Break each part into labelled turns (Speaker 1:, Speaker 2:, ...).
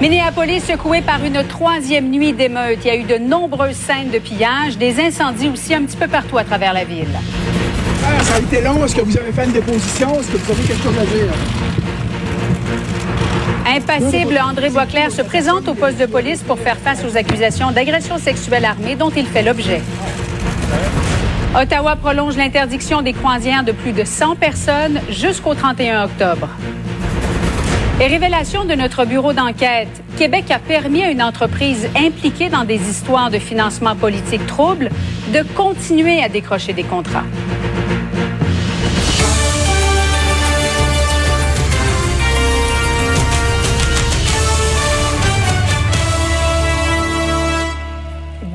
Speaker 1: Minneapolis secoué par une troisième nuit d'émeute. Il y a eu de nombreuses scènes de pillage, des incendies aussi un petit peu partout à travers la ville.
Speaker 2: Ah, ça a été long. Est-ce que vous avez fait une déposition? Est-ce que vous avez quelque chose à dire?
Speaker 1: Impassible, André Boisclair se présente au poste de police pour faire face aux accusations d'agression sexuelle armée dont il fait l'objet. Ottawa prolonge l'interdiction des croisières de plus de 100 personnes jusqu'au 31 octobre. Et révélation de notre bureau d'enquête, Québec a permis à une entreprise impliquée dans des histoires de financement politique trouble de continuer à décrocher des contrats.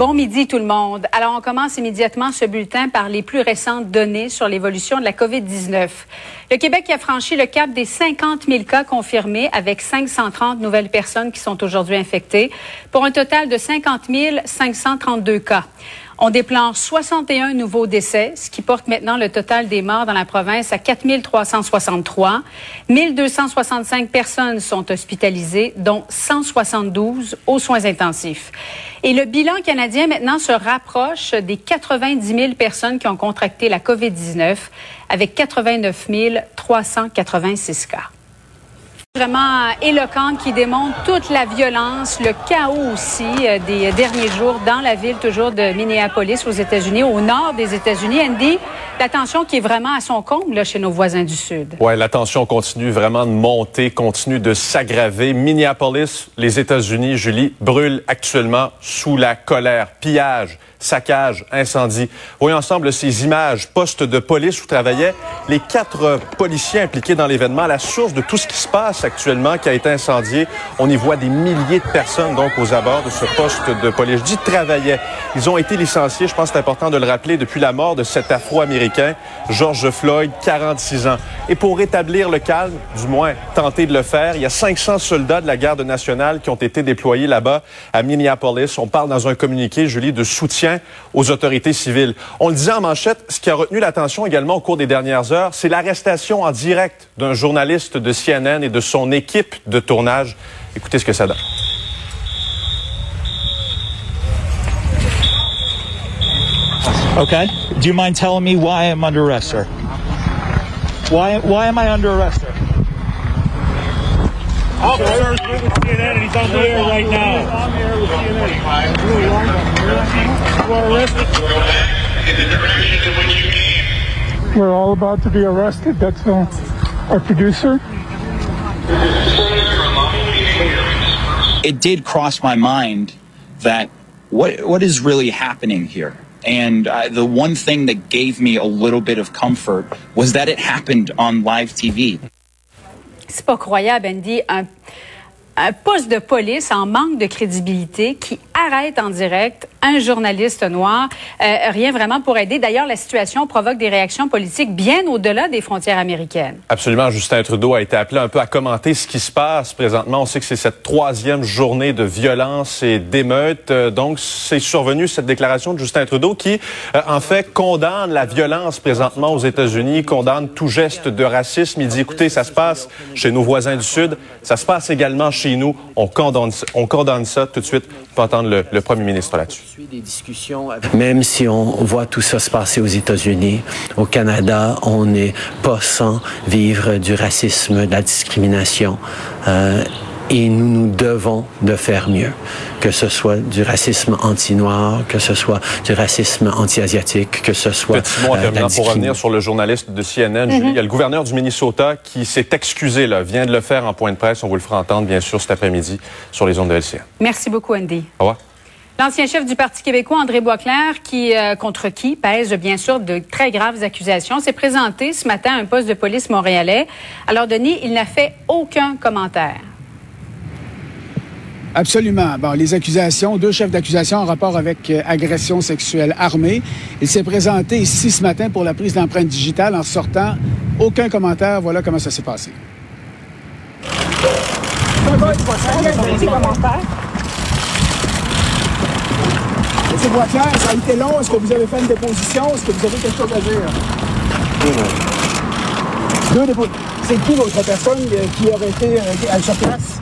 Speaker 1: Bon midi tout le monde. Alors on commence immédiatement ce bulletin par les plus récentes données sur l'évolution de la COVID-19. Le Québec a franchi le cap des 50 000 cas confirmés avec 530 nouvelles personnes qui sont aujourd'hui infectées pour un total de 50 532 cas. On déplore 61 nouveaux décès, ce qui porte maintenant le total des morts dans la province à 4 363. 1265 personnes sont hospitalisées, dont 172 aux soins intensifs. Et le bilan canadien maintenant se rapproche des 90 000 personnes qui ont contracté la COVID-19 avec 89 386 cas vraiment éloquente qui démontre toute la violence, le chaos aussi euh, des derniers jours dans la ville toujours de Minneapolis aux États-Unis, au nord des États-Unis. Andy, la tension qui est vraiment à son comble là, chez nos voisins du Sud.
Speaker 3: Ouais, la tension continue vraiment de monter, continue de s'aggraver. Minneapolis, les États-Unis, Julie, brûlent actuellement sous la colère. Pillage, saccage, incendie. Voyons ensemble ces images, postes de police où travaillaient les quatre policiers impliqués dans l'événement, la source de tout ce qui se passe actuellement qui a été incendié. On y voit des milliers de personnes donc aux abords de ce poste de police. Je dis travaillaient. Ils ont été licenciés, je pense que c'est important de le rappeler, depuis la mort de cet Afro-Américain, George Floyd, 46 ans. Et pour rétablir le calme, du moins tenter de le faire, il y a 500 soldats de la garde nationale qui ont été déployés là-bas à Minneapolis. On parle dans un communiqué, Julie, de soutien aux autorités civiles. On le disait en manchette, ce qui a retenu l'attention également au cours des dernières heures, c'est l'arrestation en direct d'un journaliste de CNN et de son équipe de tournage. Écoutez ce que ça donne.
Speaker 4: Okay. Do you mind telling me why I'm under arrest, sir? Why, why am I under arrest, sir?
Speaker 5: Officers with CNN and he's on the air right now.
Speaker 4: I'm here with CNN.
Speaker 5: You are arrested.
Speaker 6: We're all about to be arrested. That's uh, our producer.
Speaker 4: It did cross my mind that what what is really happening here? And uh, the one thing that gave me a little bit of comfort was that it happened on live TV.
Speaker 1: C'est pas croyable, Andy. Un, un poste de police en manque de crédibilité qui arrête en direct un journaliste noir. Euh, rien vraiment pour aider. D'ailleurs, la situation provoque des réactions politiques bien au-delà des frontières américaines.
Speaker 3: Absolument. Justin Trudeau a été appelé un peu à commenter ce qui se passe présentement. On sait que c'est cette troisième journée de violence et d'émeute. Euh, donc, c'est survenu cette déclaration de Justin Trudeau qui, euh, en fait, condamne la violence présentement aux États-Unis, condamne tout geste de racisme. Il dit, écoutez, ça se passe chez nos voisins du Sud, ça se passe également chez nous. On condamne, on condamne ça tout de suite. On peut entendre le, le premier ministre là-dessus.
Speaker 7: Même si on voit tout ça se passer aux États-Unis, au Canada, on n'est pas sans vivre du racisme, de la discrimination. Euh, et nous nous devons de faire mieux, que ce soit du racisme anti-noir, que ce soit du racisme anti-asiatique, que ce soit
Speaker 3: Petit mot en
Speaker 7: euh,
Speaker 3: terminant pour revenir sur le journaliste de CNN, Julie. Il y a le gouverneur du Minnesota qui s'est excusé, là, vient de le faire en point de presse. On vous le fera entendre, bien sûr, cet après-midi sur les ondes de LCN.
Speaker 1: Merci beaucoup, Andy.
Speaker 3: Au revoir.
Speaker 1: L'ancien chef du Parti québécois, André Boisclair, qui, euh, contre qui pèse bien sûr de très graves accusations, s'est présenté ce matin à un poste de police montréalais. Alors, Denis, il n'a fait aucun commentaire.
Speaker 2: Absolument. Bon, les accusations, deux chefs d'accusation en rapport avec euh, agression sexuelle armée. Il s'est présenté ici ce matin pour la prise d'empreinte digitale en sortant. Aucun commentaire. Voilà comment ça s'est passé. Monsieur Boisclair, ça a été long. Est-ce que vous avez fait une déposition? Est-ce que vous avez quelque chose à dire? Deux dépositions. C'est qui l'autre personne euh, qui aurait été euh, à sa place?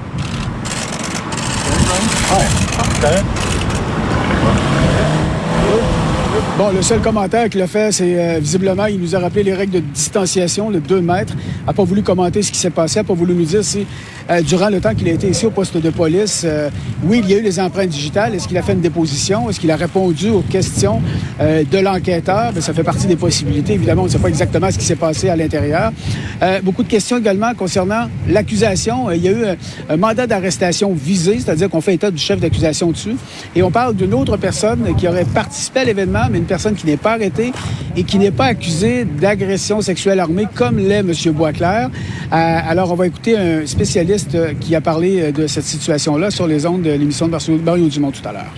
Speaker 2: 哎，等。Bon, le seul commentaire qu'il a fait, c'est euh, visiblement, il nous a rappelé les règles de distanciation, le 2 mètres. n'a pas voulu commenter ce qui s'est passé, n'a pas voulu nous dire si, euh, durant le temps qu'il a été ici au poste de police, euh, oui, il y a eu les empreintes digitales. Est-ce qu'il a fait une déposition? Est-ce qu'il a répondu aux questions de l'enquêteur? Ben, ça fait partie des possibilités. Évidemment, on ne sait pas exactement ce qui s'est passé à l'intérieur. Beaucoup de questions également concernant l'accusation. Il y a eu un, un mandat d'arrestation visé, c'est-à-dire qu'on fait état du chef d'accusation dessus. Et on parle d'une autre personne qui aurait participé à l'événement, mais une personne qui n'est pas arrêtée et qui n'est pas accusée d'agression sexuelle armée comme l'est M. Boisclair. Euh, alors, on va écouter un spécialiste euh, qui a parlé euh, de cette situation-là sur les ondes de l'émission de Mario Dumont tout à l'heure.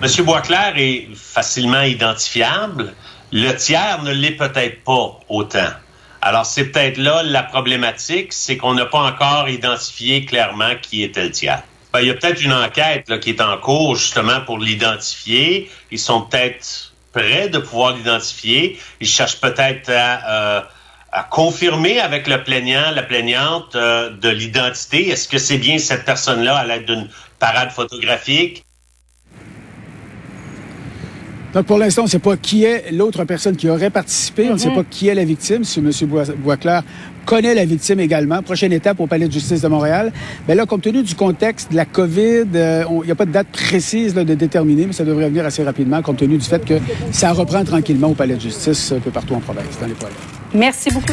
Speaker 8: Monsieur Boisclair est facilement identifiable. Le tiers ne l'est peut-être pas autant. Alors, c'est peut-être là la problématique, c'est qu'on n'a pas encore identifié clairement qui était le tiers. Ben, il y a peut-être une enquête là, qui est en cours justement pour l'identifier. Ils sont peut-être prêts de pouvoir l'identifier. Ils cherchent peut-être à, euh, à confirmer avec le plaignant, la plaignante euh, de l'identité. Est-ce que c'est bien cette personne-là à l'aide d'une parade photographique?
Speaker 2: Donc, pour l'instant, on ne sait pas qui est l'autre personne qui aurait participé. On ne sait pas qui est la victime. Si M. Bois- Boisclair connaît la victime également. Prochaine étape au Palais de justice de Montréal. Mais là, compte tenu du contexte de la COVID, euh, il n'y a pas de date précise là, de déterminer, mais ça devrait venir assez rapidement, compte tenu du fait que ça reprend tranquillement au Palais de justice un peu partout en province, dans les.
Speaker 1: Merci beaucoup.